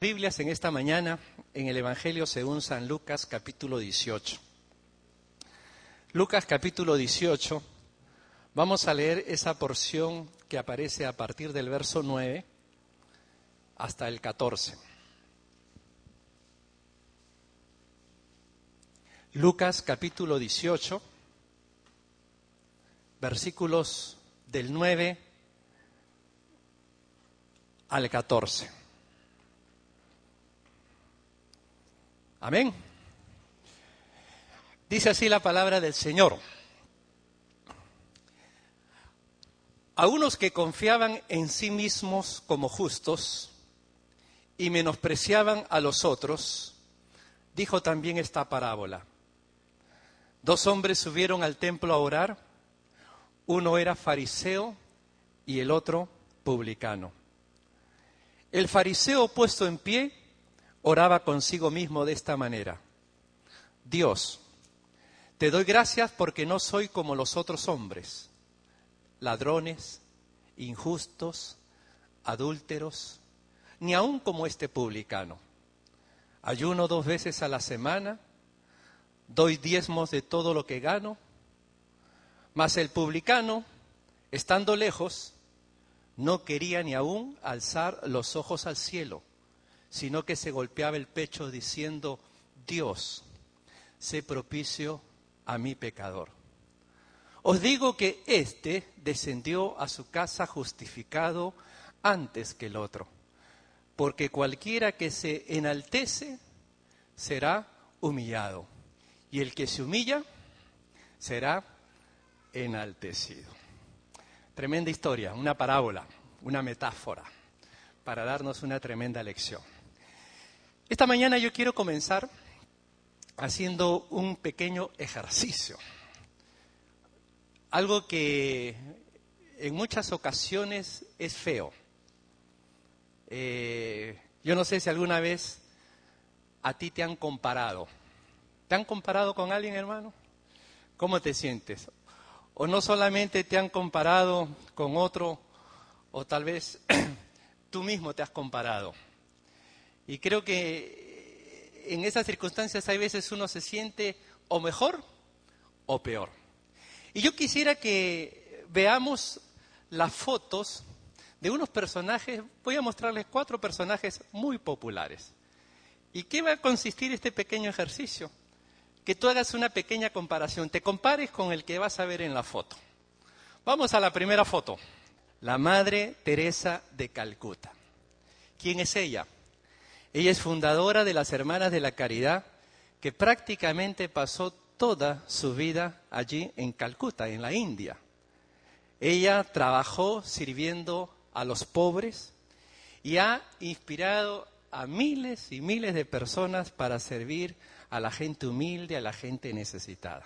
Biblias en esta mañana en el Evangelio según San Lucas capítulo 18. Lucas capítulo 18, vamos a leer esa porción que aparece a partir del verso 9 hasta el 14. Lucas capítulo 18, versículos del 9 al 14. Amén. Dice así la palabra del Señor. A unos que confiaban en sí mismos como justos y menospreciaban a los otros, dijo también esta parábola. Dos hombres subieron al templo a orar, uno era fariseo y el otro publicano. El fariseo puesto en pie oraba consigo mismo de esta manera. Dios, te doy gracias porque no soy como los otros hombres, ladrones, injustos, adúlteros, ni aun como este publicano. Ayuno dos veces a la semana, doy diezmos de todo lo que gano, mas el publicano, estando lejos, no quería ni aun alzar los ojos al cielo sino que se golpeaba el pecho diciendo, Dios, sé propicio a mi pecador. Os digo que éste descendió a su casa justificado antes que el otro, porque cualquiera que se enaltece será humillado, y el que se humilla será enaltecido. Tremenda historia, una parábola, una metáfora, para darnos una tremenda lección. Esta mañana yo quiero comenzar haciendo un pequeño ejercicio. Algo que en muchas ocasiones es feo. Eh, yo no sé si alguna vez a ti te han comparado. ¿Te han comparado con alguien, hermano? ¿Cómo te sientes? O no solamente te han comparado con otro, o tal vez tú mismo te has comparado. Y creo que en esas circunstancias hay veces uno se siente o mejor o peor. Y yo quisiera que veamos las fotos de unos personajes, voy a mostrarles cuatro personajes muy populares. ¿Y qué va a consistir este pequeño ejercicio? Que tú hagas una pequeña comparación, te compares con el que vas a ver en la foto. Vamos a la primera foto, la Madre Teresa de Calcuta. ¿Quién es ella? Ella es fundadora de las Hermanas de la Caridad, que prácticamente pasó toda su vida allí en Calcuta, en la India. Ella trabajó sirviendo a los pobres y ha inspirado a miles y miles de personas para servir a la gente humilde, a la gente necesitada.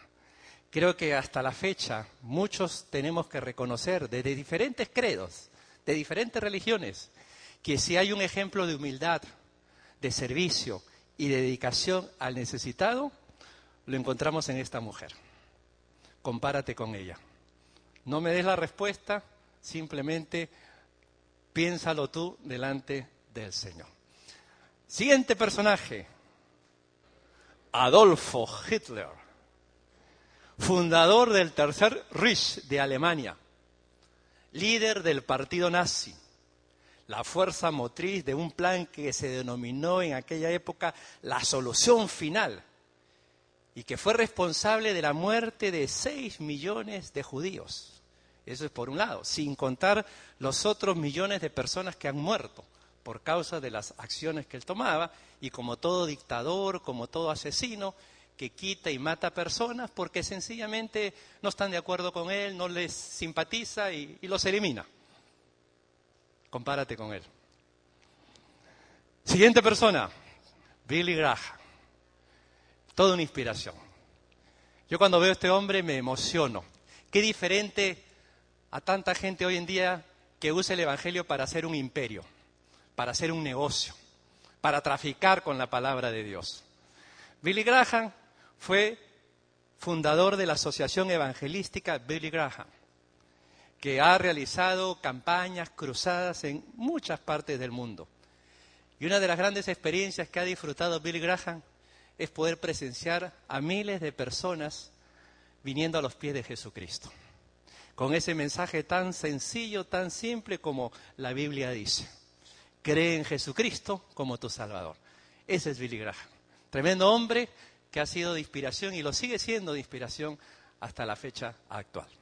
Creo que hasta la fecha muchos tenemos que reconocer desde diferentes credos, de diferentes religiones, que si hay un ejemplo de humildad, de servicio y de dedicación al necesitado, lo encontramos en esta mujer. Compárate con ella. No me des la respuesta, simplemente piénsalo tú delante del Señor. Siguiente personaje, Adolfo Hitler, fundador del Tercer Reich de Alemania, líder del partido nazi, la fuerza motriz de un plan que se denominó en aquella época la solución final y que fue responsable de la muerte de 6 millones de judíos. Eso es por un lado, sin contar los otros millones de personas que han muerto por causa de las acciones que él tomaba y como todo dictador, como todo asesino, que quita y mata personas porque sencillamente no están de acuerdo con él, no les simpatiza y, y los elimina. Compárate con él. Siguiente persona, Billy Graham. Toda una inspiración. Yo cuando veo a este hombre me emociono. Qué diferente a tanta gente hoy en día que usa el Evangelio para hacer un imperio, para hacer un negocio, para traficar con la palabra de Dios. Billy Graham fue fundador de la Asociación Evangelística Billy Graham que ha realizado campañas cruzadas en muchas partes del mundo. Y una de las grandes experiencias que ha disfrutado Bill Graham es poder presenciar a miles de personas viniendo a los pies de Jesucristo. Con ese mensaje tan sencillo, tan simple como la Biblia dice. Cree en Jesucristo como tu Salvador. Ese es Billy Graham. Tremendo hombre que ha sido de inspiración y lo sigue siendo de inspiración hasta la fecha actual.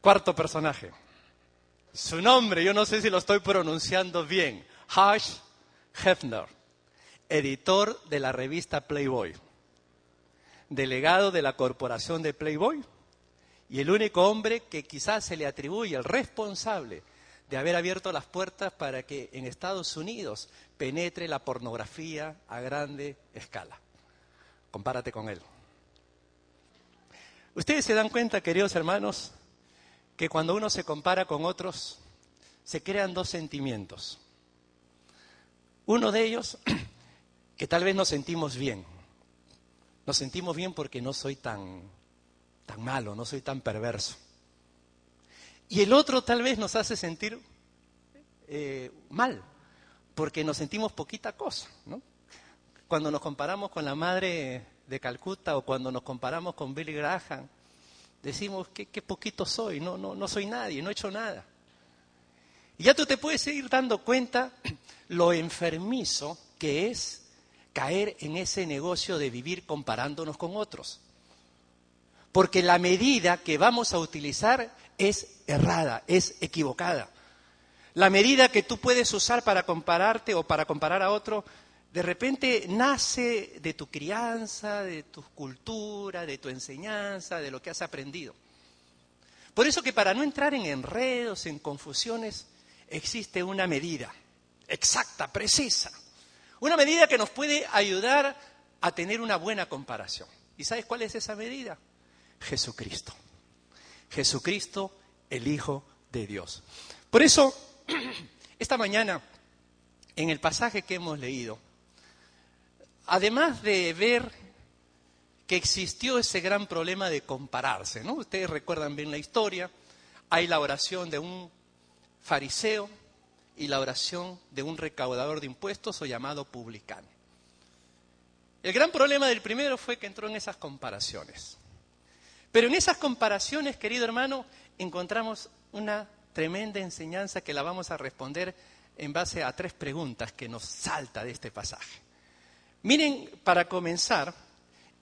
Cuarto personaje. Su nombre, yo no sé si lo estoy pronunciando bien. Hush Hefner, editor de la revista Playboy, delegado de la corporación de Playboy y el único hombre que quizás se le atribuye el responsable de haber abierto las puertas para que en Estados Unidos penetre la pornografía a grande escala. Compárate con él. Ustedes se dan cuenta, queridos hermanos, que cuando uno se compara con otros, se crean dos sentimientos. Uno de ellos, que tal vez nos sentimos bien. Nos sentimos bien porque no soy tan, tan malo, no soy tan perverso. Y el otro tal vez nos hace sentir eh, mal, porque nos sentimos poquita cosa. ¿no? Cuando nos comparamos con la madre de Calcuta o cuando nos comparamos con Billy Graham, decimos que, poquito soy, no, no, no soy nadie, no he hecho nada. Y ya tú te puedes ir dando cuenta lo enfermizo que es caer en ese negocio de vivir comparándonos con otros. Porque la medida que vamos a utilizar es errada, es equivocada. La medida que tú puedes usar para compararte o para comparar a otro de repente nace de tu crianza, de tu cultura, de tu enseñanza, de lo que has aprendido. Por eso que para no entrar en enredos, en confusiones, existe una medida exacta, precisa. Una medida que nos puede ayudar a tener una buena comparación. ¿Y sabes cuál es esa medida? Jesucristo. Jesucristo, el Hijo de Dios. Por eso, esta mañana, en el pasaje que hemos leído, además de ver que existió ese gran problema de compararse, ¿no? Ustedes recuerdan bien la historia, hay la oración de un fariseo y la oración de un recaudador de impuestos o llamado publicano. El gran problema del primero fue que entró en esas comparaciones. Pero en esas comparaciones, querido hermano, encontramos una tremenda enseñanza que la vamos a responder en base a tres preguntas que nos salta de este pasaje. Miren, para comenzar,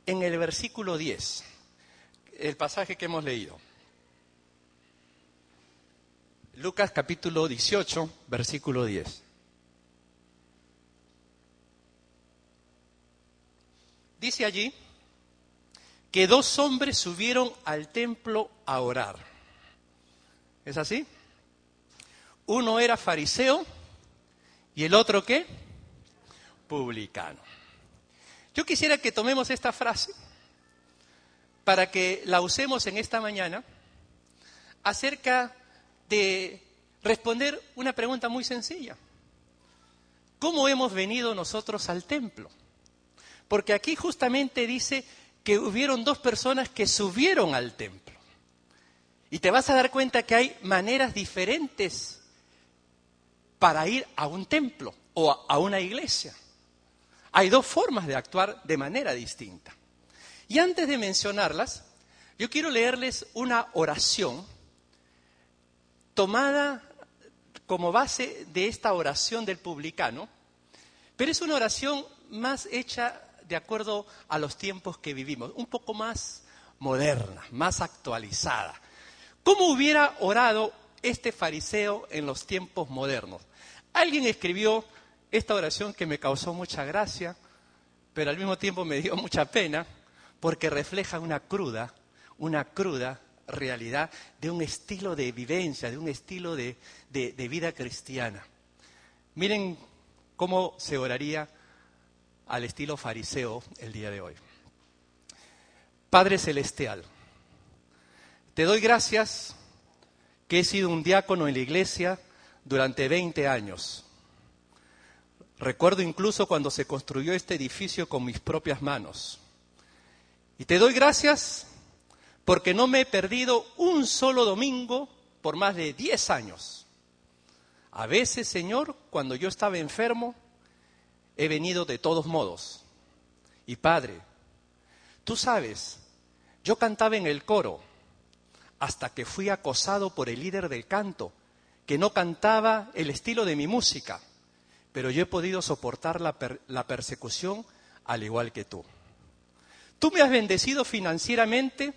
en el versículo 10, el pasaje que hemos leído. Lucas capítulo 18, versículo 10. Dice allí que dos hombres subieron al templo a orar. ¿Es así? Uno era fariseo y el otro qué? Publicano. Yo quisiera que tomemos esta frase para que la usemos en esta mañana acerca de responder una pregunta muy sencilla. ¿Cómo hemos venido nosotros al templo? Porque aquí justamente dice que hubieron dos personas que subieron al templo. Y te vas a dar cuenta que hay maneras diferentes para ir a un templo o a una iglesia. Hay dos formas de actuar de manera distinta. Y antes de mencionarlas, yo quiero leerles una oración tomada como base de esta oración del publicano, pero es una oración más hecha de acuerdo a los tiempos que vivimos, un poco más moderna, más actualizada. ¿Cómo hubiera orado este fariseo en los tiempos modernos? Alguien escribió esta oración que me causó mucha gracia, pero al mismo tiempo me dio mucha pena, porque refleja una cruda, una cruda realidad de un estilo de vivencia, de un estilo de, de vida cristiana. Miren cómo se oraría al estilo fariseo el día de hoy. Padre Celestial, te doy gracias que he sido un diácono en la iglesia durante 20 años Recuerdo incluso cuando se construyó este edificio con mis propias manos. Y te doy gracias porque no me he perdido un solo domingo por más de 10 años. A veces, Señor, cuando yo estaba enfermo, he venido de todos modos. Y Padre, tú sabes, yo cantaba en el coro hasta que fui acosado por el líder del canto, que no cantaba el estilo de mi música, pero yo he podido soportar la, persecución al igual que tú. Tú me has bendecido financieramente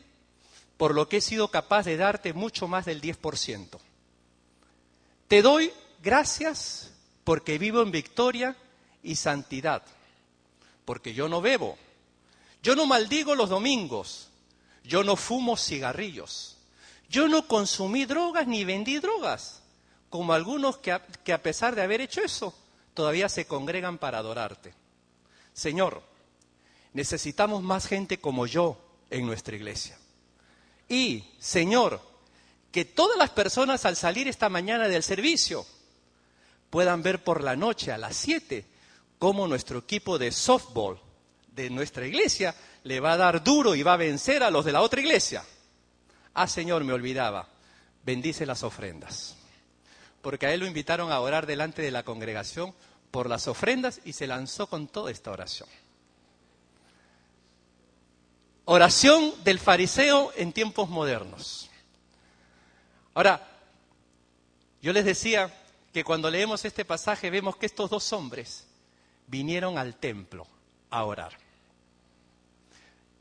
por lo que he sido capaz de darte mucho más del 10%. Te doy gracias porque vivo en victoria y santidad, porque yo no bebo, yo no maldigo los domingos, yo no fumo cigarrillos, yo no consumí drogas ni vendí drogas, como algunos que a pesar de haber hecho eso, todavía se congregan para adorarte. Señor, necesitamos más gente como yo en nuestra iglesia. Y, Señor, que todas las personas al salir esta mañana del servicio puedan ver por la noche a las 7 cómo nuestro equipo de softball de nuestra iglesia le va a dar duro y va a vencer a los de la otra iglesia. Ah, Señor, me olvidaba, bendice las ofrendas. Porque a él lo invitaron a orar delante de la congregación por las ofrendas y se lanzó con toda esta oración. Oración del fariseo en tiempos modernos. Ahora, yo les decía que cuando leemos este pasaje vemos que estos dos hombres vinieron al templo a orar.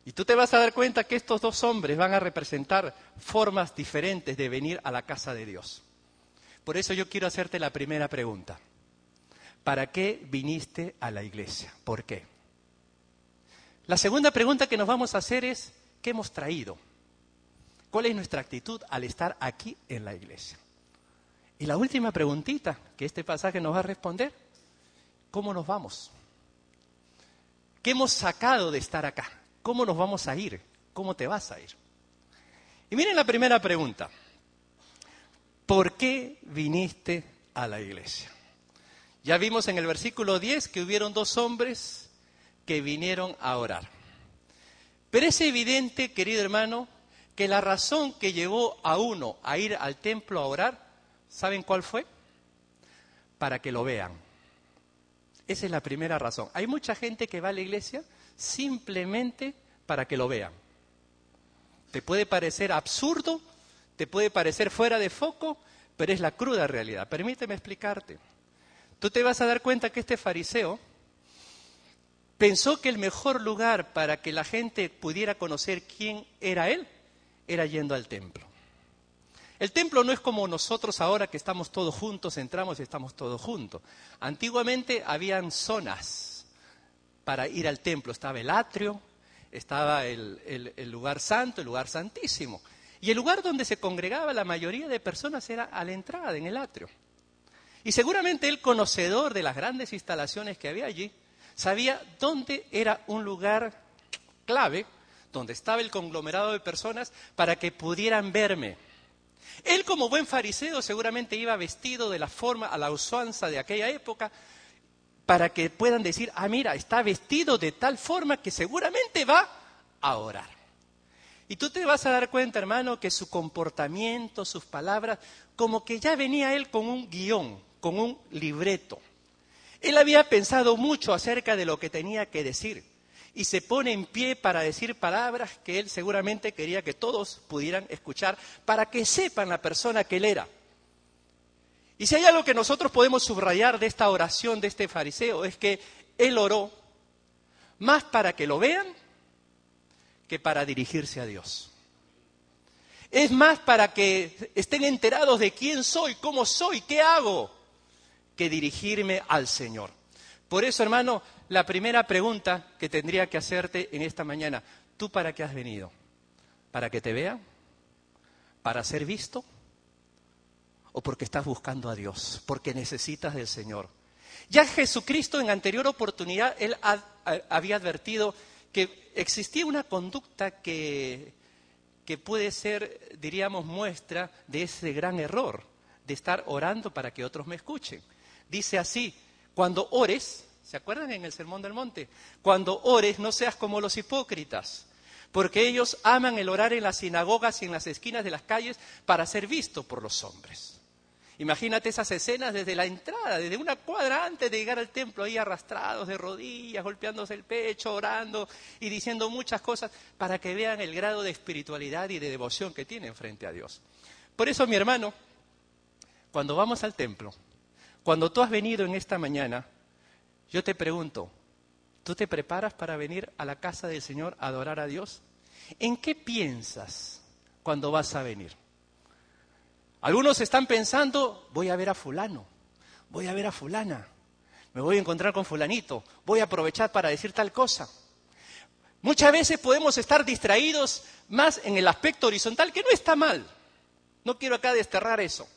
Y tú te vas a dar cuenta que estos dos hombres van a representar formas diferentes de venir a la casa de Dios. Por eso yo quiero hacerte la primera pregunta. ¿Para qué viniste a la iglesia? ¿Por qué? La segunda pregunta que nos vamos a hacer es, ¿qué hemos traído? ¿Cuál es nuestra actitud al estar aquí en la iglesia? Y la última preguntita que este pasaje nos va a responder, ¿cómo nos vamos? ¿Qué hemos sacado de estar acá? ¿Cómo nos vamos a ir? ¿Cómo te vas a ir? Y miren la primera pregunta. ¿Por qué viniste a la iglesia? Ya vimos en el versículo 10 que hubieron dos hombres que vinieron a orar. Pero es evidente, querido hermano, que la razón que llevó a uno a ir al templo a orar, ¿saben cuál fue? Para que lo vean. Esa es la primera razón. Hay mucha gente que va a la iglesia simplemente para que lo vean. Te puede parecer absurdo, te puede parecer fuera de foco, pero es la cruda realidad. Permíteme explicarte. Tú te vas a dar cuenta que este fariseo pensó que el mejor lugar para que la gente pudiera conocer quién era él era yendo al templo. El templo no es como nosotros ahora que estamos todos juntos, entramos y estamos todos juntos. Antiguamente habían zonas para ir al templo. Estaba el atrio, estaba el, el, lugar santo, el lugar santísimo. Y el lugar donde se congregaba la mayoría de personas era a la entrada, en el atrio. Y seguramente el conocedor de las grandes instalaciones que había allí, sabía dónde era un lugar clave, donde estaba el conglomerado de personas, para que pudieran verme. Él como buen fariseo seguramente iba vestido de la forma, a la usanza de aquella época, para que puedan decir, ah, mira, está vestido de tal forma que seguramente va a orar. Y tú te vas a dar cuenta, hermano, que su comportamiento, sus palabras, como que ya venía él con un guion, con un libreto. Él había pensado mucho acerca de lo que tenía que decir y se pone en pie para decir palabras que él seguramente quería que todos pudieran escuchar para que sepan la persona que él era. Y si hay algo que nosotros podemos subrayar de esta oración de este fariseo es que él oró más para que lo vean que para dirigirse a Dios. Es más para que estén enterados de quién soy, cómo soy, qué hago, que dirigirme al Señor. Por eso, hermano, la primera pregunta que tendría que hacerte en esta mañana, ¿tú para qué has venido? ¿Para que te vean? ¿Para ser visto? ¿O porque estás buscando a Dios? Porque necesitas del Señor. Ya Jesucristo en anterior oportunidad, él había advertido que existía una conducta que, que puede ser, diríamos, muestra de ese gran error, de estar orando para que otros me escuchen dice así, cuando ores, ¿se acuerdan en el Sermón del Monte? Cuando ores no seas como los hipócritas, porque ellos aman el orar en las sinagogas y en las esquinas de las calles para ser visto por los hombres. Imagínate esas escenas desde la entrada, desde una cuadra antes de llegar al templo, ahí arrastrados de rodillas, golpeándose el pecho, orando y diciendo muchas cosas para que vean el grado de espiritualidad y de devoción que tienen frente a Dios. Por eso, mi hermano, cuando vamos al templo, cuando tú has venido en esta mañana, yo te pregunto, ¿tú te preparas para venir a la casa del Señor a adorar a Dios? ¿En qué piensas cuando vas a venir? Algunos están pensando, voy a ver a fulano, voy a ver a fulana, me voy a encontrar con fulanito, voy a aprovechar para decir tal cosa. Muchas veces podemos estar distraídos más en el aspecto horizontal, que no está mal. No quiero acá desterrar eso.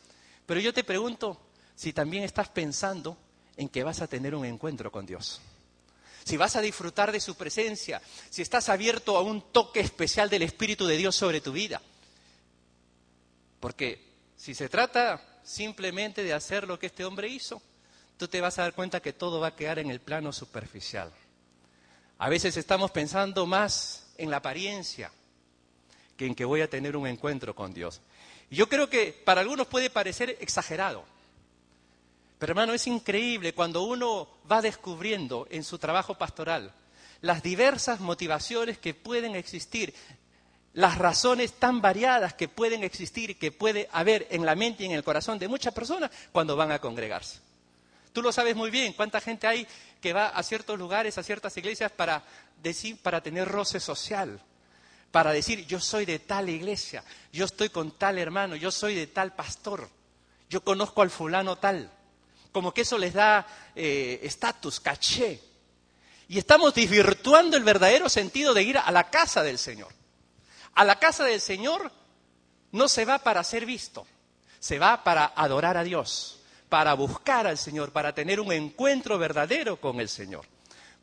Pero yo te pregunto si también estás pensando en que vas a tener un encuentro con Dios. Si vas a disfrutar de su presencia, si estás abierto a un toque especial del Espíritu de Dios sobre tu vida. Porque si se trata simplemente de hacer lo que este hombre hizo, tú te vas a dar cuenta que todo va a quedar en el plano superficial. A veces estamos pensando más en la apariencia que en que voy a tener un encuentro con Dios. Y yo creo que para algunos puede parecer exagerado. Pero hermano, es increíble cuando uno va descubriendo en su trabajo pastoral las diversas motivaciones que pueden existir las razones tan variadas que pueden existir y que puede haber en la mente y en el corazón de muchas personas cuando van a congregarse. Tú lo sabes muy bien, cuánta gente hay que va a ciertos lugares, a ciertas iglesias para decir, para tener roce social, para decir yo soy de tal iglesia, yo estoy con tal hermano, yo soy de tal pastor, yo conozco al fulano tal, como que eso les da eh, estatus, caché. Y estamos desvirtuando el verdadero sentido de ir a la casa del Señor. A la casa del Señor no se va para ser visto, se va para adorar a Dios, para buscar al Señor, para tener un encuentro verdadero con el Señor.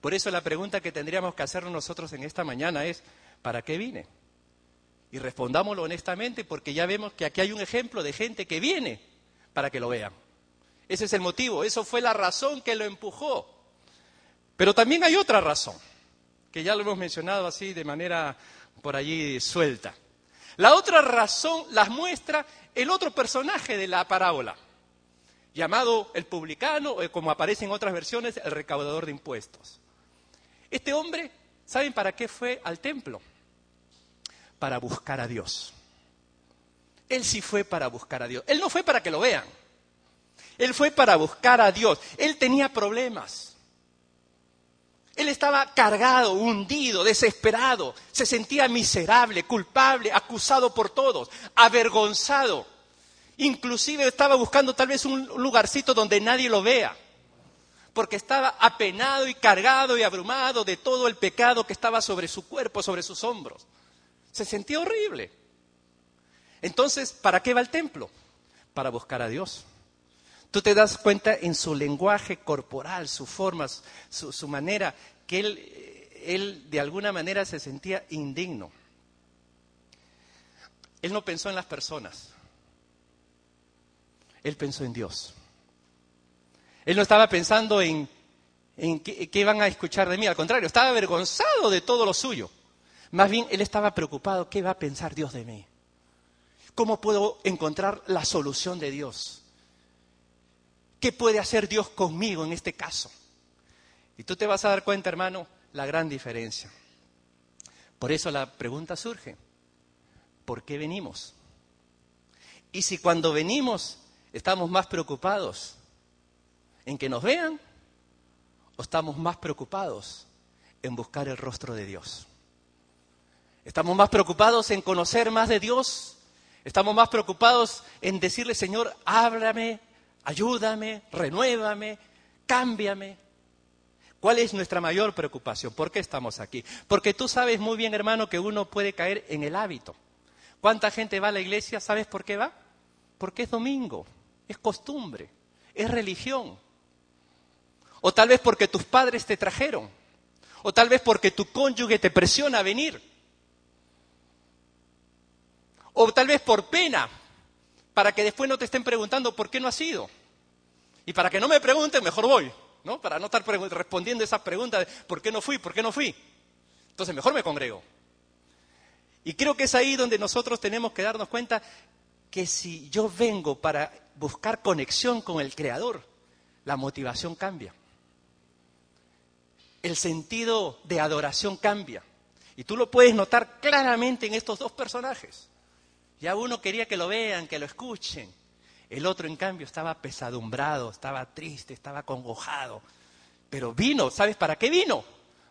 Por eso la pregunta que tendríamos que hacernos nosotros en esta mañana es, ¿para qué vine? Y respondámoslo honestamente porque ya vemos que aquí hay un ejemplo de gente que viene para que lo vean. Ese es el motivo, eso fue la razón que lo empujó. Pero también hay otra razón, que ya lo hemos mencionado así de manera por allí suelta. La otra razón las muestra el otro personaje de la parábola, llamado el publicano, o como aparece en otras versiones, el recaudador de impuestos. Este hombre, ¿saben para qué fue al templo? Para buscar a Dios. Él sí fue para buscar a Dios. Él no fue para que lo vean. Él fue para buscar a Dios. Él tenía problemas. Él estaba cargado, hundido, desesperado, se sentía miserable, culpable, acusado por todos, avergonzado. Inclusive estaba buscando tal vez un lugarcito donde nadie lo vea, porque estaba apenado y cargado y abrumado de todo el pecado que estaba sobre su cuerpo, sobre sus hombros. Se sentía horrible. Entonces, ¿para qué va al templo? Para buscar a Dios. Tú te das cuenta en su lenguaje corporal, su forma, su, manera, que él, él de alguna manera se sentía indigno. Él no pensó en las personas, él pensó en Dios. Él no estaba pensando en, en qué, qué, van a escuchar de mí, al contrario, estaba avergonzado de todo lo suyo. Más bien, él estaba preocupado, ¿qué va a pensar Dios de mí? ¿Cómo puedo encontrar la solución de Dios? ¿Qué puede hacer Dios conmigo en este caso? Y tú te vas a dar cuenta, hermano, la gran diferencia. Por eso la pregunta surge, ¿por qué venimos? Y si cuando venimos estamos más preocupados en que nos vean o estamos más preocupados en buscar el rostro de Dios. Estamos más preocupados en conocer más de Dios. Estamos más preocupados en decirle, Señor, háblame, ayúdame, renuévame, cámbiame. ¿Cuál es nuestra mayor preocupación? ¿Por qué estamos aquí? Porque tú sabes muy bien, hermano, que uno puede caer en el hábito. ¿Cuánta gente va a la iglesia? ¿Sabes por qué va? Porque es domingo, es costumbre, es religión. O tal vez porque tus padres te trajeron. O tal vez porque tu cónyuge te presiona a venir. O tal vez por pena, para que después no te estén preguntando por qué no has ido. Y para que no me pregunten, mejor voy, ¿no? Para no estar respondiendo esas preguntas de por qué no fui, por qué no fui. Entonces mejor me congrego. Y creo que es ahí donde nosotros tenemos que darnos cuenta que si yo vengo para buscar conexión con el Creador, la motivación cambia. El sentido de adoración cambia. Y tú lo puedes notar claramente en estos dos personajes. Ya uno quería que lo vean, que lo escuchen. El otro, en cambio, estaba pesadumbrado, estaba triste, estaba congojado. Pero vino, ¿sabes para qué vino?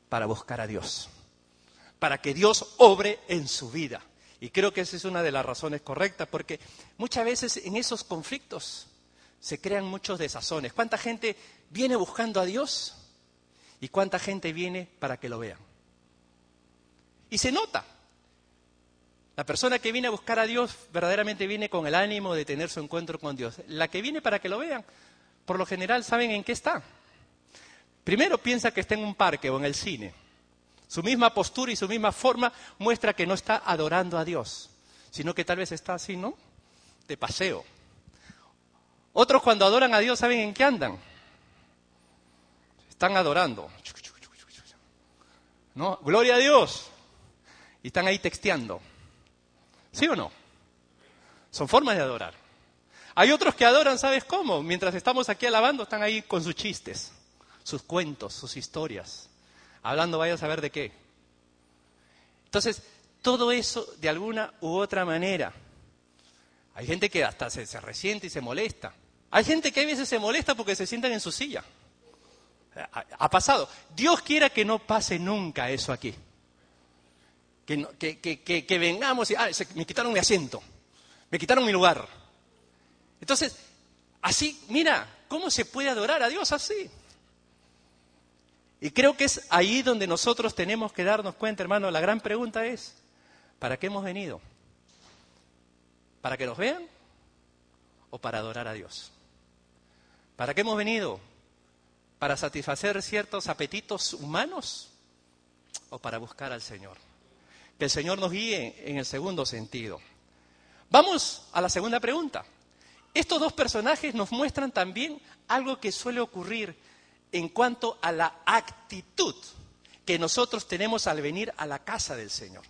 Para buscar a Dios. Para que Dios obre en su vida. Y creo que esa es una de las razones correctas, porque muchas veces en esos conflictos se crean muchos desazones. ¿Cuánta gente viene buscando a Dios? ¿Y cuánta gente viene para que lo vean? Y se nota. La persona que viene a buscar a Dios verdaderamente viene con el ánimo de tener su encuentro con Dios. La que viene para que lo vean, por lo general saben en qué está. Primero piensa que está en un parque o en el cine. Su misma postura y su misma forma muestra que no está adorando a Dios, sino que tal vez está así, ¿no? De paseo. Otros cuando adoran a Dios saben en qué andan. Están adorando. ¿No? Gloria a Dios. Y están ahí texteando. ¿Sí o no? Son formas de adorar. Hay otros que adoran, ¿sabes cómo? Mientras estamos aquí alabando, están ahí con sus chistes, sus cuentos, sus historias, hablando vaya a saber de qué. Entonces, todo eso de alguna u otra manera. Hay gente que hasta se, resiente y se molesta. Hay gente que a veces se molesta porque se sientan en su silla. Ha, ha pasado. Dios quiera que no pase nunca eso aquí que, vengamos y, ah, me quitaron mi asiento, me quitaron mi lugar. Entonces, así, mira, ¿cómo se puede adorar a Dios así? Y creo que es ahí donde nosotros tenemos que darnos cuenta, hermano. La gran pregunta es, ¿para qué hemos venido? ¿Para que nos vean o para adorar a Dios? ¿Para qué hemos venido? ¿Para satisfacer ciertos apetitos humanos o para buscar al Señor? Que el Señor nos guíe en el segundo sentido. Vamos a la segunda pregunta. Estos dos personajes nos muestran también algo que suele ocurrir en cuanto a la actitud que nosotros tenemos al venir a la casa del Señor.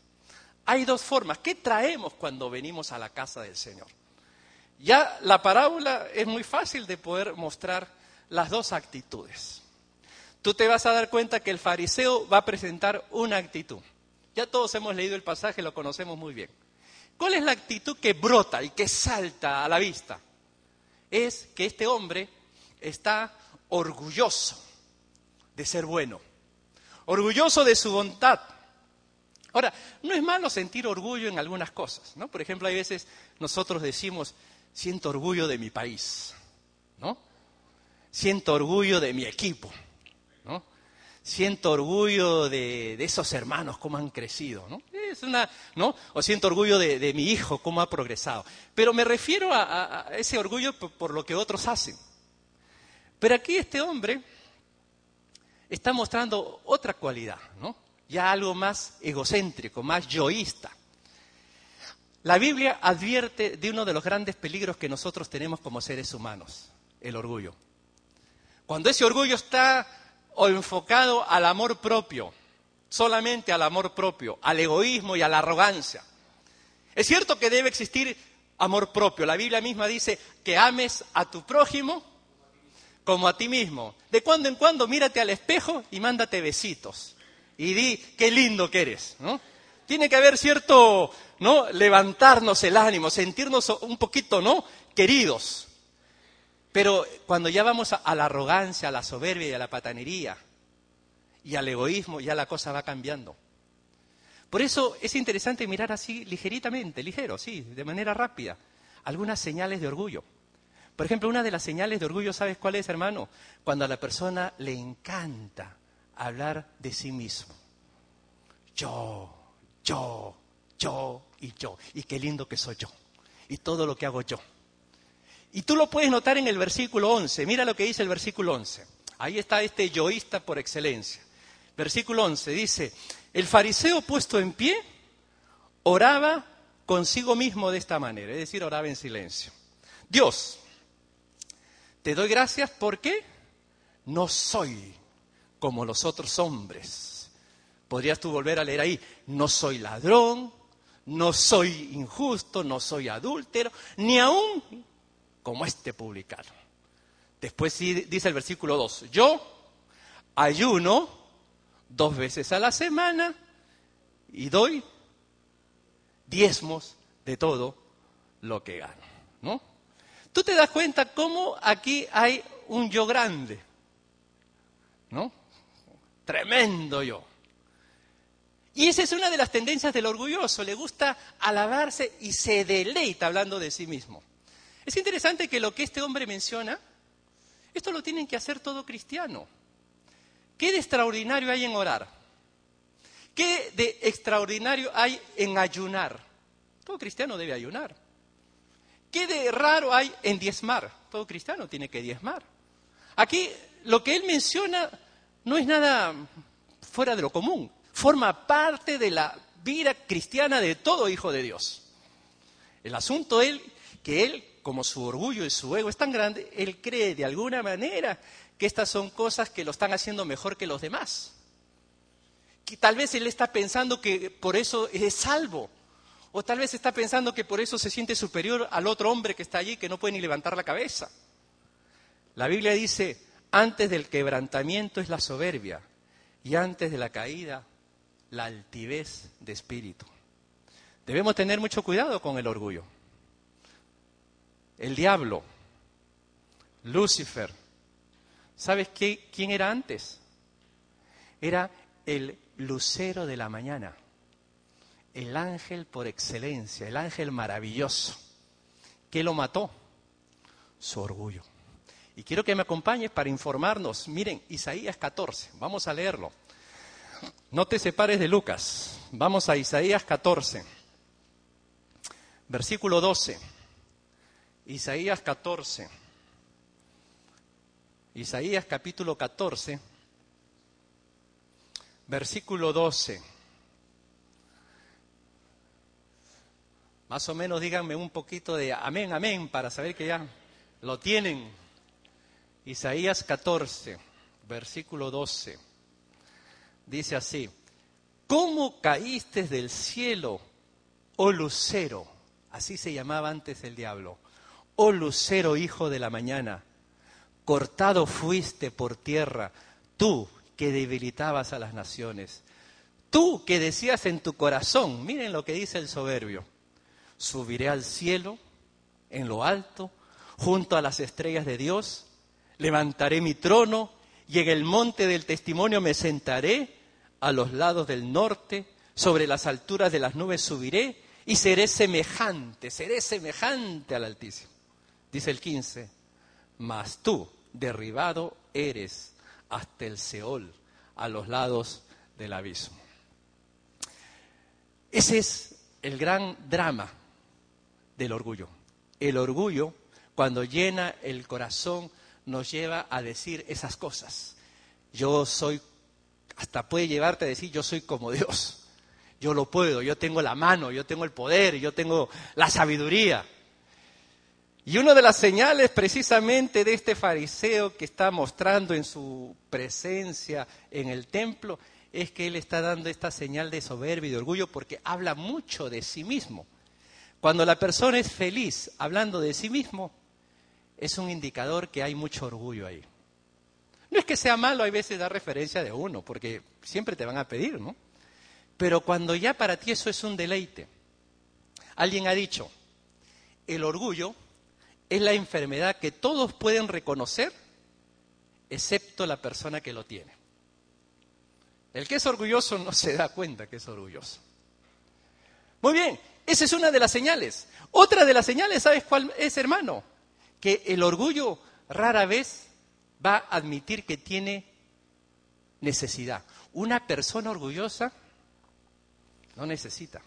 Hay dos formas. ¿Qué traemos cuando venimos a la casa del Señor? Ya la parábola es muy fácil de poder mostrar las dos actitudes. Tú te vas a dar cuenta que el fariseo va a presentar una actitud. Ya todos hemos leído el pasaje, lo conocemos muy bien. ¿Cuál es la actitud que brota y que salta a la vista? Es que este hombre está orgulloso de ser bueno, orgulloso de su bondad. Ahora, no es malo sentir orgullo en algunas cosas, ¿no? Por ejemplo, hay veces nosotros decimos, siento orgullo de mi país, ¿no? Siento orgullo de mi equipo, siento orgullo de, esos hermanos, cómo han crecido, ¿no? Es una, ¿no? O siento orgullo de, mi hijo, cómo ha progresado. Pero me refiero a, ese orgullo por, lo que otros hacen. Pero aquí este hombre está mostrando otra cualidad, ¿no? Ya algo más egocéntrico, más yoísta. La Biblia advierte de uno de los grandes peligros que nosotros tenemos como seres humanos, el orgullo. Cuando ese orgullo está o enfocado al amor propio, solamente al amor propio, al egoísmo y a la arrogancia. Es cierto que debe existir amor propio. La Biblia misma dice que ames a tu prójimo como a ti mismo. De cuando en cuando mírate al espejo y mándate besitos. Y di, qué lindo que eres. ¿no? Tiene que haber cierto, ¿no? Levantarnos el ánimo, sentirnos un poquito, ¿no? Queridos. Pero cuando ya vamos a, la arrogancia, a la soberbia y a la patanería y al egoísmo, ya la cosa va cambiando. Por eso es interesante mirar así ligeritamente, ligero, sí, de manera rápida, algunas señales de orgullo. Por ejemplo, una de las señales de orgullo, ¿sabes cuál es, hermano? Cuando a la persona le encanta hablar de sí mismo. Yo, yo, yo y yo. Y qué lindo que soy yo. Y todo lo que hago yo. Y tú lo puedes notar en el versículo 11. Mira lo que dice el versículo 11. Ahí está este yoísta por excelencia. Versículo 11 dice, el fariseo puesto en pie oraba consigo mismo de esta manera, es decir, oraba en silencio. Dios, te doy gracias porque no soy como los otros hombres. Podrías tú volver a leer ahí, no soy ladrón, no soy injusto, no soy adúltero, ni aún como este publicano. Después dice el versículo 2, yo ayuno dos veces a la semana y doy diezmos de todo lo que gano. ¿no? Tú te das cuenta cómo aquí hay un yo grande, ¿no? Tremendo yo. Y esa es una de las tendencias del orgulloso, le gusta alabarse y se deleita hablando de sí mismo. Es interesante que lo que este hombre menciona, esto lo tienen que hacer todo cristiano. ¿Qué de extraordinario hay en orar? ¿Qué de extraordinario hay en ayunar? Todo cristiano debe ayunar. ¿Qué de raro hay en diezmar? Todo cristiano tiene que diezmar. Aquí lo que él menciona no es nada fuera de lo común, forma parte de la vida cristiana de todo hijo de Dios. El asunto es que él, como su orgullo y su ego es tan grande, él cree de alguna manera que estas son cosas que lo están haciendo mejor que los demás. Que tal vez él está pensando que por eso es salvo. O tal vez está pensando que por eso se siente superior al otro hombre que está allí que no puede ni levantar la cabeza. La Biblia dice, antes del quebrantamiento es la soberbia y antes de la caída la altivez de espíritu. Debemos tener mucho cuidado con el orgullo. El diablo, Lucifer, ¿sabes qué, quién era antes? Era el lucero de la mañana, el ángel por excelencia, el ángel maravilloso. ¿Qué lo mató? Su orgullo. Y quiero que me acompañes para informarnos. Miren, Isaías 14, vamos a leerlo. No te separes de Lucas. Vamos a Isaías 14, versículo 12. Isaías 14. Isaías capítulo 14, versículo 12. Más o menos díganme un poquito de amén, amén, para saber que ya lo tienen. Isaías 14, versículo 12, dice así, ¿cómo caíste del cielo, oh lucero? Así se llamaba antes el diablo. Oh lucero, hijo de la mañana, cortado fuiste por tierra, tú que debilitabas a las naciones, tú que decías en tu corazón, miren lo que dice el soberbio, subiré al cielo, en lo alto, junto a las estrellas de Dios, levantaré mi trono y en el monte del testimonio me sentaré, a los lados del norte, sobre las alturas de las nubes subiré y seré semejante, seré semejante al Altísimo. Dice el 15, mas tú derribado eres hasta el Seol, a los lados del abismo. Ese es el gran drama del orgullo. El orgullo, cuando llena el corazón nos lleva a decir esas cosas. Yo soy, hasta puede llevarte a decir, yo soy como Dios. Yo lo puedo, yo tengo la mano, yo tengo el poder, yo tengo la sabiduría. Y una de las señales precisamente de este fariseo que está mostrando en su presencia en el templo es que él está dando esta señal de soberbia y de orgullo porque habla mucho de sí mismo. Cuando la persona es feliz hablando de sí mismo, es un indicador que hay mucho orgullo ahí. No es que sea malo, hay veces dar referencia de uno, porque siempre te van a pedir, ¿no? Pero cuando ya para ti eso es un deleite. Alguien ha dicho, el orgullo es la enfermedad que todos pueden reconocer, excepto la persona que lo tiene. El que es orgulloso no se da cuenta que es orgulloso. Muy bien, esa es una de las señales. Otra de las señales, ¿sabes cuál es, hermano? que el orgullo rara vez va a admitir que tiene necesidad. Una persona orgullosa no necesita.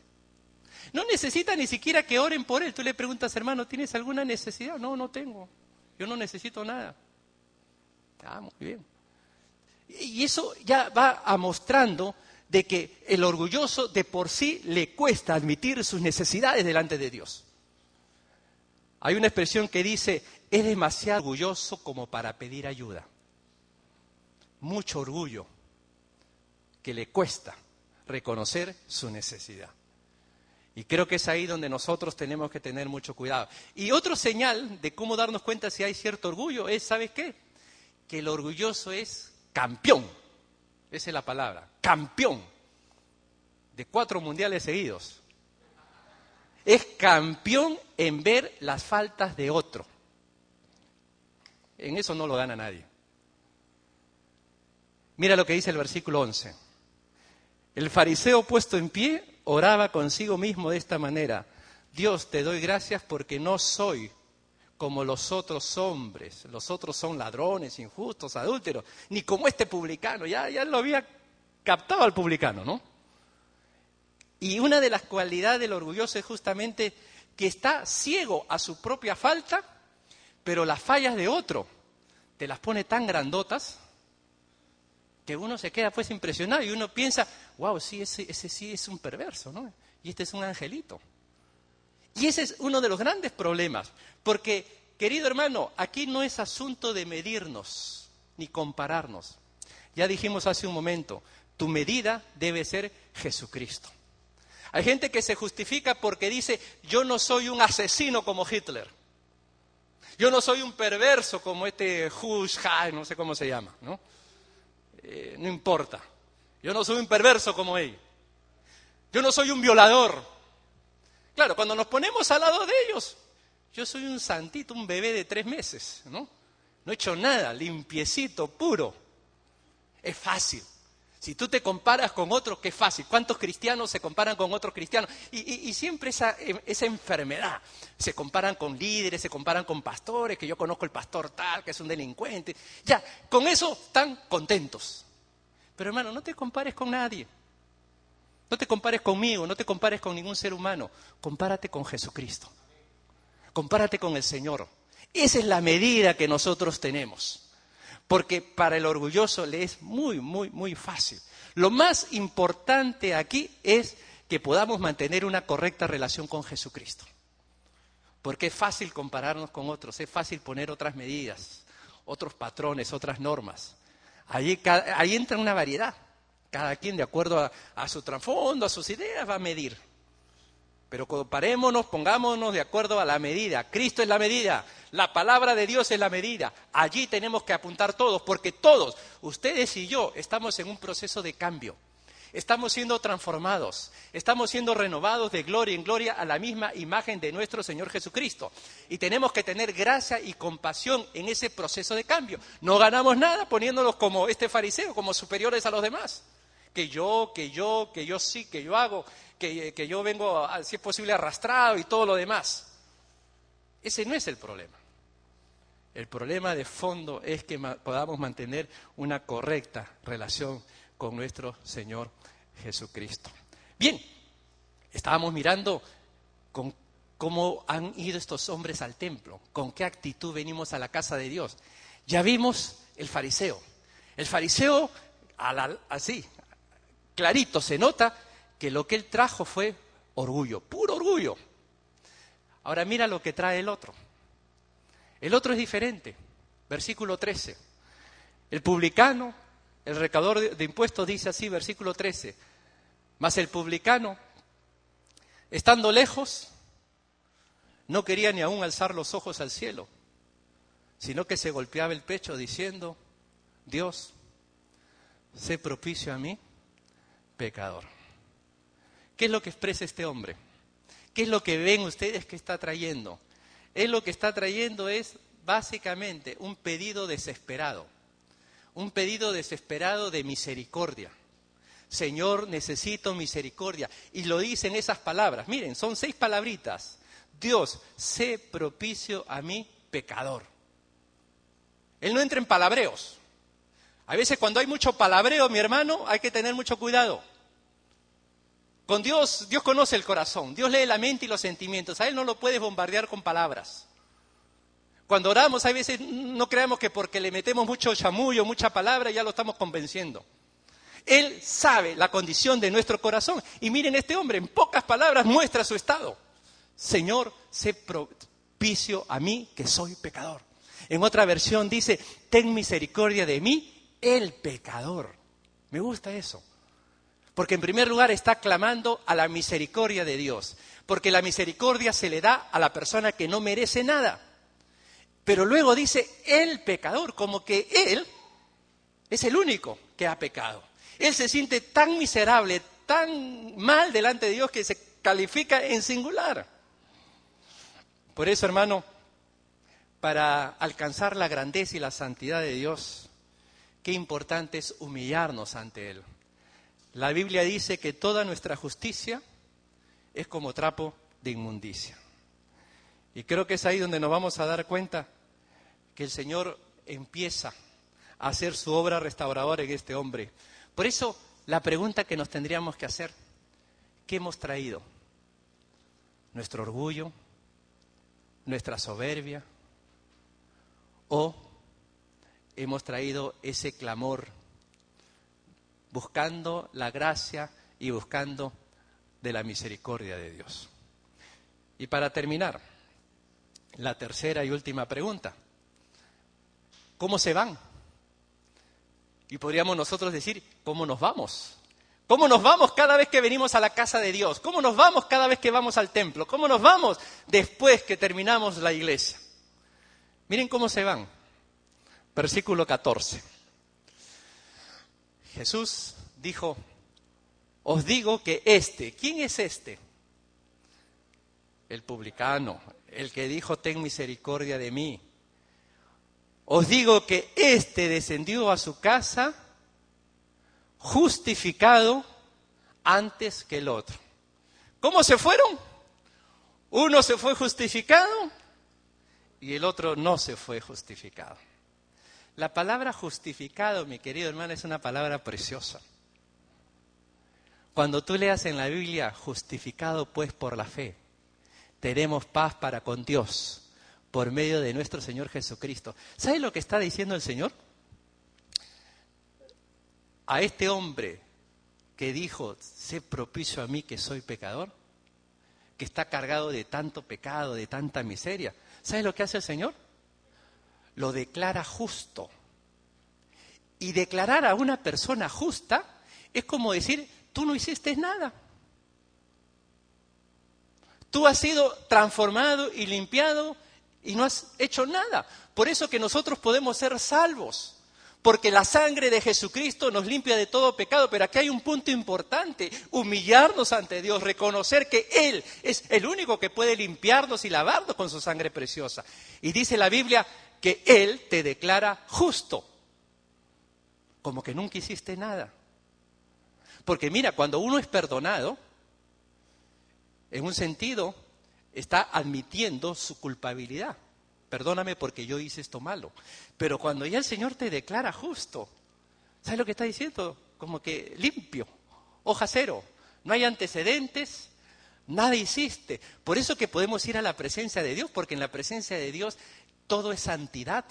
No necesita ni siquiera que oren por él. Tú le preguntas, hermano, ¿tienes alguna necesidad? No, no tengo. Yo no necesito nada. Ah, muy bien. Y eso ya va a mostrando de que el orgulloso de por sí le cuesta admitir sus necesidades delante de Dios. Hay una expresión que dice, es demasiado orgulloso como para pedir ayuda. Mucho orgullo que le cuesta reconocer su necesidad. Y creo que es ahí donde nosotros tenemos que tener mucho cuidado. Y otro señal de cómo darnos cuenta si hay cierto orgullo es, ¿sabes qué? Que el orgulloso es campeón. Esa es la palabra, campeón. De cuatro mundiales seguidos. Es campeón en ver las faltas de otro. En eso no lo gana nadie. Mira lo que dice el versículo 11. El fariseo puesto en pie oraba consigo mismo de esta manera. Dios, te doy gracias porque no soy como los otros hombres. Los otros son ladrones, injustos, adúlteros, ni como este publicano. Ya, ya lo había captado al publicano, ¿no? Y una de las cualidades del orgulloso es justamente que está ciego a su propia falta, pero las fallas de otro te las pone tan grandotas que uno se queda pues impresionado y uno piensa, wow, sí, ese, ese sí es un perverso, ¿no? Y este es un angelito. Y ese es uno de los grandes problemas, porque, querido hermano, aquí no es asunto de medirnos ni compararnos. Ya dijimos hace un momento, tu medida debe ser Jesucristo. Hay gente que se justifica porque dice, yo no soy un asesino como Hitler. Yo no soy un perverso como este Hush, no sé cómo se llama, ¿no? Eh, no importa. Yo no soy un perverso como él. Yo no soy un violador. Claro, cuando nos ponemos al lado de ellos, yo soy un santito, un bebé de tres meses, ¿no? No he hecho nada, limpiecito, puro. Es fácil. Si tú te comparas con otros, qué fácil. ¿Cuántos cristianos se comparan con otros cristianos? Y, siempre esa, esa, enfermedad. Se comparan con líderes, se comparan con pastores, que yo conozco el pastor tal, que es un delincuente. Ya, con eso están contentos. Pero hermano, no te compares con nadie. No te compares conmigo, no te compares con ningún ser humano. Compárate con Jesucristo. Compárate con el Señor. Esa es la medida que nosotros tenemos porque para el orgulloso le es muy, muy, muy fácil. Lo más importante aquí es que podamos mantener una correcta relación con Jesucristo. Porque es fácil compararnos con otros, es fácil poner otras medidas, otros patrones, otras normas. Ahí, entra una variedad. Cada quien, de acuerdo a, a su trasfondo, a sus ideas, va a medir. Pero comparémonos, pongámonos de acuerdo a la medida. Cristo es la medida, la palabra de Dios es la medida. Allí tenemos que apuntar todos, porque todos, ustedes y yo, estamos en un proceso de cambio. Estamos siendo transformados, estamos siendo renovados de gloria en gloria a la misma imagen de nuestro Señor Jesucristo. Y tenemos que tener gracia y compasión en ese proceso de cambio. No ganamos nada poniéndonos como este fariseo, como superiores a los demás. Que yo, que yo, que yo sí, que yo hago que, yo vengo, si es posible, arrastrado y todo lo demás. Ese no es el problema. El problema de fondo es que podamos mantener una correcta relación con nuestro Señor Jesucristo. Bien, estábamos mirando con cómo han ido estos hombres al templo, con qué actitud venimos a la casa de Dios. Ya vimos el fariseo. El fariseo, así, clarito, se nota que lo que él trajo fue orgullo, puro orgullo. Ahora mira lo que trae el otro. El otro es diferente. Versículo 13. El publicano, el recaudador de impuestos dice así, versículo 13. Mas el publicano, estando lejos, no quería ni aún alzar los ojos al cielo, sino que se golpeaba el pecho diciendo, Dios, sé propicio a mí, pecador. ¿Qué es lo que expresa este hombre? ¿Qué es lo que ven ustedes que está trayendo? Él lo que está trayendo es básicamente un pedido desesperado, un pedido desesperado de misericordia. Señor, necesito misericordia. Y lo dice en esas palabras. Miren, son seis palabritas. Dios, sé propicio a mí, pecador. Él no entra en palabreos. A veces cuando hay mucho palabreo, mi hermano, hay que tener mucho cuidado. Con Dios, Dios conoce el corazón, Dios lee la mente y los sentimientos, a Él no lo puedes bombardear con palabras. Cuando oramos, a veces no creemos que porque le metemos mucho chamullo, mucha palabra, ya lo estamos convenciendo. Él sabe la condición de nuestro corazón. Y miren, este hombre en pocas palabras muestra su estado. Señor, sé propicio a mí que soy pecador. En otra versión dice, ten misericordia de mí, el pecador. Me gusta eso. Porque en primer lugar está clamando a la misericordia de Dios, porque la misericordia se le da a la persona que no merece nada. Pero luego dice el pecador, como que él es el único que ha pecado. Él se siente tan miserable, tan mal delante de Dios que se califica en singular. Por eso, hermano, para alcanzar la grandeza y la santidad de Dios, qué importante es humillarnos ante Él. La Biblia dice que toda nuestra justicia es como trapo de inmundicia. Y creo que es ahí donde nos vamos a dar cuenta que el Señor empieza a hacer su obra restauradora en este hombre. Por eso, la pregunta que nos tendríamos que hacer, ¿qué hemos traído? ¿Nuestro orgullo? ¿Nuestra soberbia? ¿O hemos traído ese clamor buscando la gracia y buscando de la misericordia de Dios. Y para terminar, la tercera y última pregunta. ¿Cómo se van? Y podríamos nosotros decir, ¿cómo nos vamos? ¿Cómo nos vamos cada vez que venimos a la casa de Dios? ¿Cómo nos vamos cada vez que vamos al templo? ¿Cómo nos vamos después que terminamos la iglesia? Miren cómo se van. Versículo 14. Jesús dijo, os digo que este, ¿quién es este? El publicano, el que dijo, ten misericordia de mí. Os digo que este descendió a su casa justificado antes que el otro. ¿Cómo se fueron? Uno se fue justificado y el otro no se fue justificado. La palabra justificado, mi querido hermano, es una palabra preciosa. Cuando tú leas en la Biblia, justificado pues por la fe, tenemos paz para con Dios por medio de nuestro Señor Jesucristo. ¿Sabe lo que está diciendo el Señor? A este hombre que dijo, sé propicio a mí que soy pecador, que está cargado de tanto pecado, de tanta miseria. ¿Sabe lo que hace el Señor? lo declara justo. Y declarar a una persona justa es como decir, tú no hiciste nada. Tú has sido transformado y limpiado y no has hecho nada. Por eso que nosotros podemos ser salvos. Porque la sangre de Jesucristo nos limpia de todo pecado. Pero aquí hay un punto importante. Humillarnos ante Dios. Reconocer que Él es el único que puede limpiarnos y lavarnos con su sangre preciosa. Y dice la Biblia que Él te declara justo, como que nunca hiciste nada. Porque mira, cuando uno es perdonado, en un sentido, está admitiendo su culpabilidad. Perdóname porque yo hice esto malo. Pero cuando ya el Señor te declara justo, ¿sabes lo que está diciendo? Como que limpio, hoja cero, no hay antecedentes, nada hiciste. Por eso que podemos ir a la presencia de Dios, porque en la presencia de Dios todo es santidad.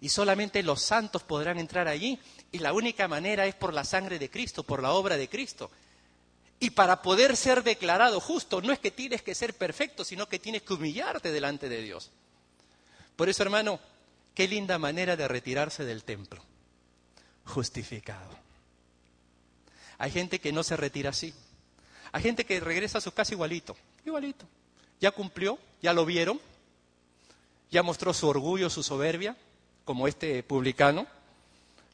Y solamente los santos podrán entrar allí. Y la única manera es por la sangre de Cristo, por la obra de Cristo. Y para poder ser declarado justo, no es que tienes que ser perfecto, sino que tienes que humillarte delante de Dios. Por eso, hermano, qué linda manera de retirarse del templo. Justificado. Hay gente que no se retira así. Hay gente que regresa a su casa igualito, igualito. Ya cumplió, ya lo vieron, ya mostró su orgullo, su soberbia, como este publicano,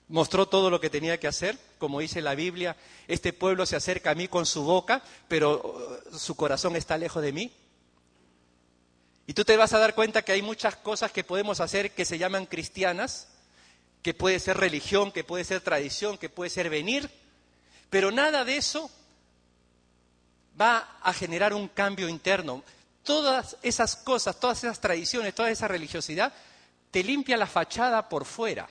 mostró todo lo que tenía que hacer, como dice la Biblia, este pueblo se acerca a mí con su boca, pero uh, su corazón está lejos de mí. Y tú te vas a dar cuenta que hay muchas cosas que podemos hacer que se llaman cristianas, que puede ser religión, que puede ser tradición, que puede ser venir, pero nada de eso va a generar un cambio interno todas esas cosas, todas esas tradiciones, toda esa religiosidad, te limpia la fachada por fuera.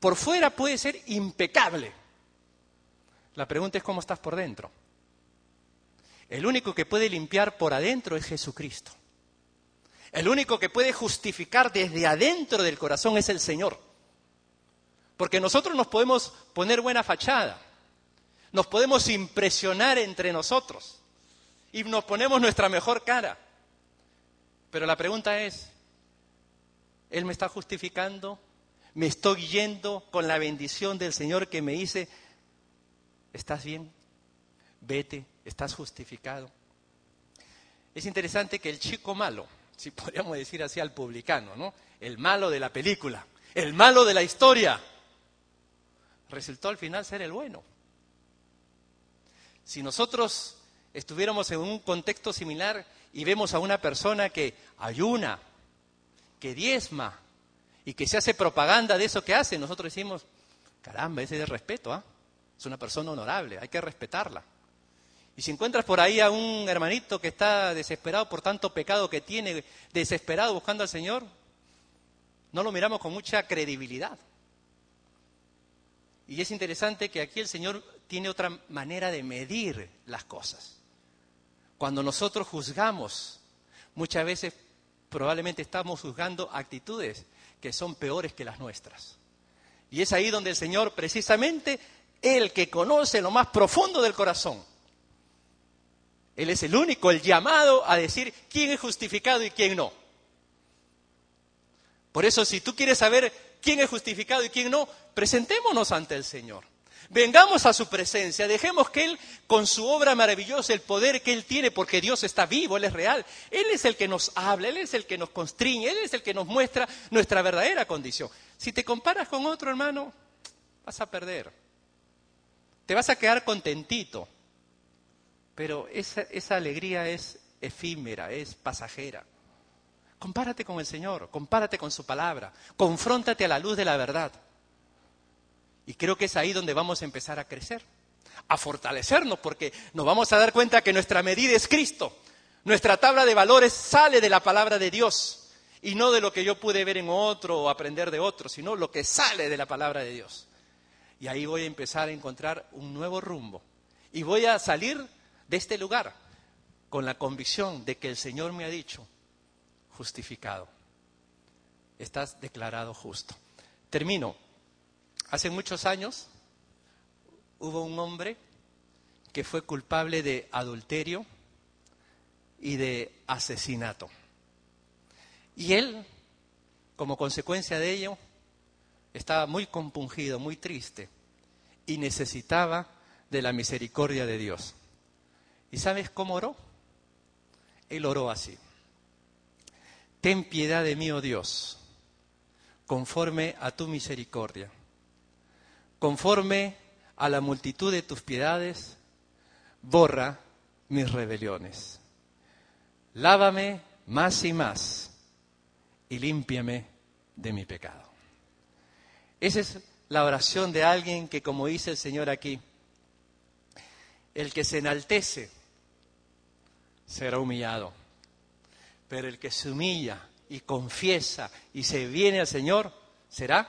Por fuera puede ser impecable. La pregunta es cómo estás por dentro. El único que puede limpiar por adentro es Jesucristo. El único que puede justificar desde adentro del corazón es el Señor. Porque nosotros nos podemos poner buena fachada, nos podemos impresionar entre nosotros y nos ponemos nuestra mejor cara. Pero la pregunta es, ¿Él me está justificando? ¿Me estoy yendo con la bendición del Señor que me dice, ¿estás bien? vete, estás justificado. Es interesante que el chico malo, si podríamos decir así al publicano, ¿no? El malo de la película, el malo de la historia, resultó al final ser el bueno. Si nosotros estuviéramos en un contexto similar y vemos a una persona que ayuna, que diezma y que se hace propaganda de eso que hace, nosotros decimos, caramba, ese es respeto, ¿ah? es una persona honorable, hay que respetarla. Y si encuentras por ahí a un hermanito que está desesperado por tanto pecado que tiene, desesperado buscando al Señor, no lo miramos con mucha credibilidad. Y es interesante que aquí el Señor tiene otra manera de medir las cosas. Cuando nosotros juzgamos, muchas veces probablemente estamos juzgando actitudes que son peores que las nuestras. Y es ahí donde el Señor, precisamente, el que conoce lo más profundo del corazón, Él es el único, el llamado a decir quién es justificado y quién no. Por eso, si tú quieres saber quién es justificado y quién no, presentémonos ante el Señor. Vengamos a su presencia, dejemos que Él, con su obra maravillosa, el poder que Él tiene, porque Dios está vivo, Él es real, Él es el que nos habla, Él es el que nos constriñe, Él es el que nos muestra nuestra verdadera condición. Si te comparas con otro hermano, vas a perder. Te vas a quedar contentito, pero esa, alegría es efímera, es pasajera. Compárate con el Señor, compárate con su palabra, confróntate a la luz de la verdad. Y creo que es ahí donde vamos a empezar a crecer, a fortalecernos, porque nos vamos a dar cuenta que nuestra medida es Cristo. Nuestra tabla de valores sale de la palabra de Dios y no de lo que yo pude ver en otro o aprender de otro, sino lo que sale de la palabra de Dios. Y ahí voy a empezar a encontrar un nuevo rumbo. Y voy a salir de este lugar con la convicción de que el Señor me ha dicho, justificado, estás declarado justo. Termino. Hace muchos años hubo un hombre que fue culpable de adulterio y de asesinato. Y él, como consecuencia de ello, estaba muy compungido, muy triste y necesitaba de la misericordia de Dios. ¿Y sabes cómo oró? Él oró así. Ten piedad de mí, oh Dios, conforme a tu misericordia conforme a la multitud de tus piedades, borra mis rebeliones. Lávame más y más y límpiame de mi pecado. Esa es la oración de alguien que, como dice el Señor aquí, el que se enaltece será humillado, pero el que se humilla y confiesa y se viene al Señor será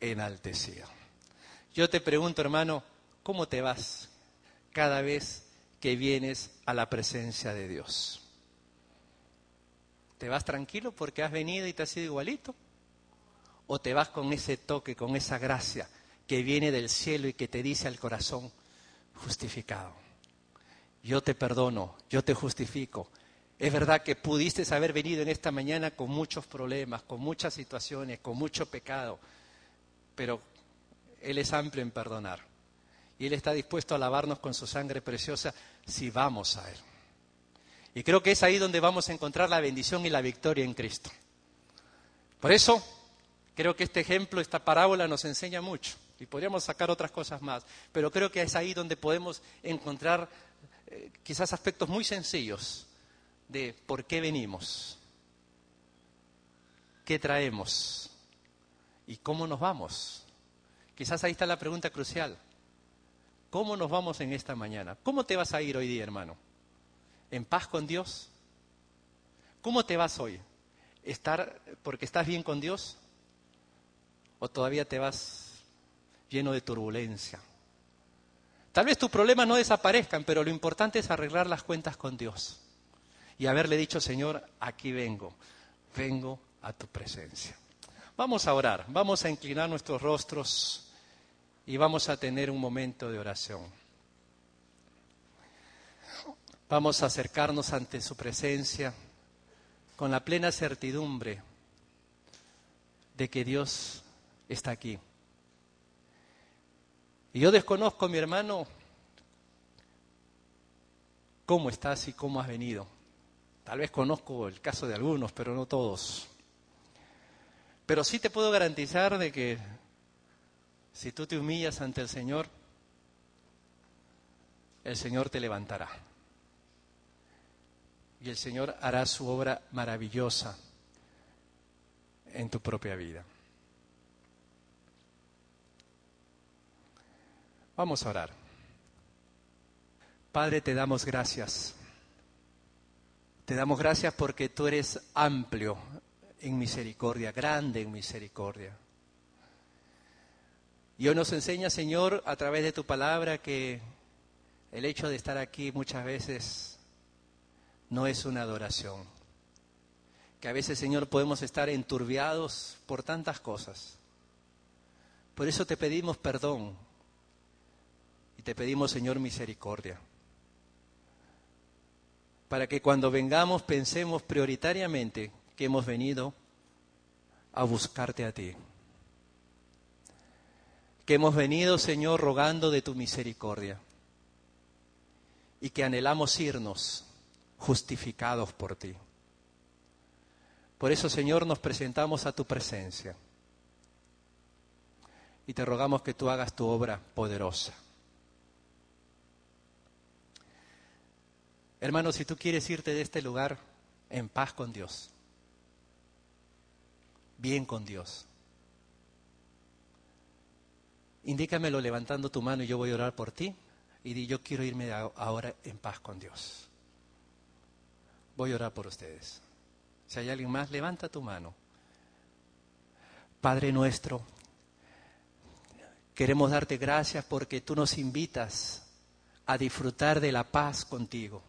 enaltecido. Yo te pregunto, hermano, ¿cómo te vas cada vez que vienes a la presencia de Dios? ¿Te vas tranquilo porque has venido y te has sido igualito? ¿O te vas con ese toque, con esa gracia que viene del cielo y que te dice al corazón, justificado? Yo te perdono, yo te justifico. Es verdad que pudiste haber venido en esta mañana con muchos problemas, con muchas situaciones, con mucho pecado, pero él es amplio en perdonar. Y Él está dispuesto a lavarnos con su sangre preciosa si vamos a Él. Y creo que es ahí donde vamos a encontrar la bendición y la victoria en Cristo. Por eso, creo que este ejemplo, esta parábola nos enseña mucho. Y podríamos sacar otras cosas más. Pero creo que es ahí donde podemos encontrar eh, quizás aspectos muy sencillos de por qué venimos, qué traemos y cómo nos vamos. Quizás ahí está la pregunta crucial. ¿Cómo nos vamos en esta mañana? ¿Cómo te vas a ir hoy día, hermano? ¿En paz con Dios? ¿Cómo te vas hoy? ¿Estar porque estás bien con Dios? ¿O todavía te vas lleno de turbulencia? Tal vez tus problemas no desaparezcan, pero lo importante es arreglar las cuentas con Dios y haberle dicho, Señor, aquí vengo, vengo a tu presencia. Vamos a orar, vamos a inclinar nuestros rostros y vamos a tener un momento de oración. Vamos a acercarnos ante su presencia con la plena certidumbre de que Dios está aquí. Y yo desconozco, mi hermano, cómo estás y cómo has venido. Tal vez conozco el caso de algunos, pero no todos. Pero sí te puedo garantizar de que si tú te humillas ante el Señor, el Señor te levantará. Y el Señor hará su obra maravillosa en tu propia vida. Vamos a orar. Padre, te damos gracias. Te damos gracias porque tú eres amplio en misericordia, grande en misericordia. Y hoy nos enseña, Señor, a través de tu palabra, que el hecho de estar aquí muchas veces no es una adoración. Que a veces, Señor, podemos estar enturbiados por tantas cosas. Por eso te pedimos perdón te pedimos, Señor, misericordia. Para que cuando vengamos pensemos prioritariamente que hemos venido a buscarte a ti. Que hemos venido, Señor, rogando de tu misericordia. Y que anhelamos irnos justificados por ti. Por eso, Señor, nos presentamos a tu presencia. Y te rogamos que tú hagas tu obra poderosa. Hermano, si tú quieres irte de este lugar en paz con Dios, bien con Dios, indícamelo levantando tu mano y yo voy a orar por ti y di, yo quiero irme ahora en paz con Dios. Voy a orar por ustedes. Si hay alguien más, levanta tu mano. Padre nuestro, queremos darte gracias porque tú nos invitas a disfrutar de la paz contigo.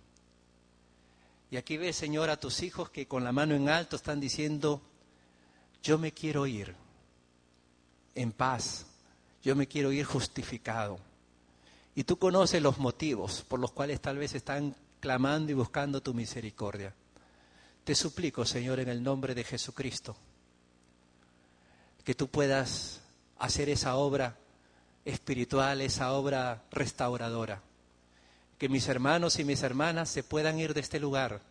Y aquí ves, Señor, a tus hijos que con la mano en alto están diciendo, yo me quiero ir en paz, yo me quiero ir justificado. Y tú conoces los motivos por los cuales tal vez están clamando y buscando tu misericordia. Te suplico, Señor, en el nombre de Jesucristo, que tú puedas hacer esa obra espiritual, esa obra restauradora que mis hermanos y mis hermanas se puedan ir de este lugar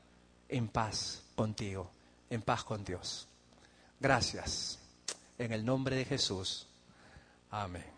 en paz contigo, en paz con Dios. Gracias. En el nombre de Jesús. Amén.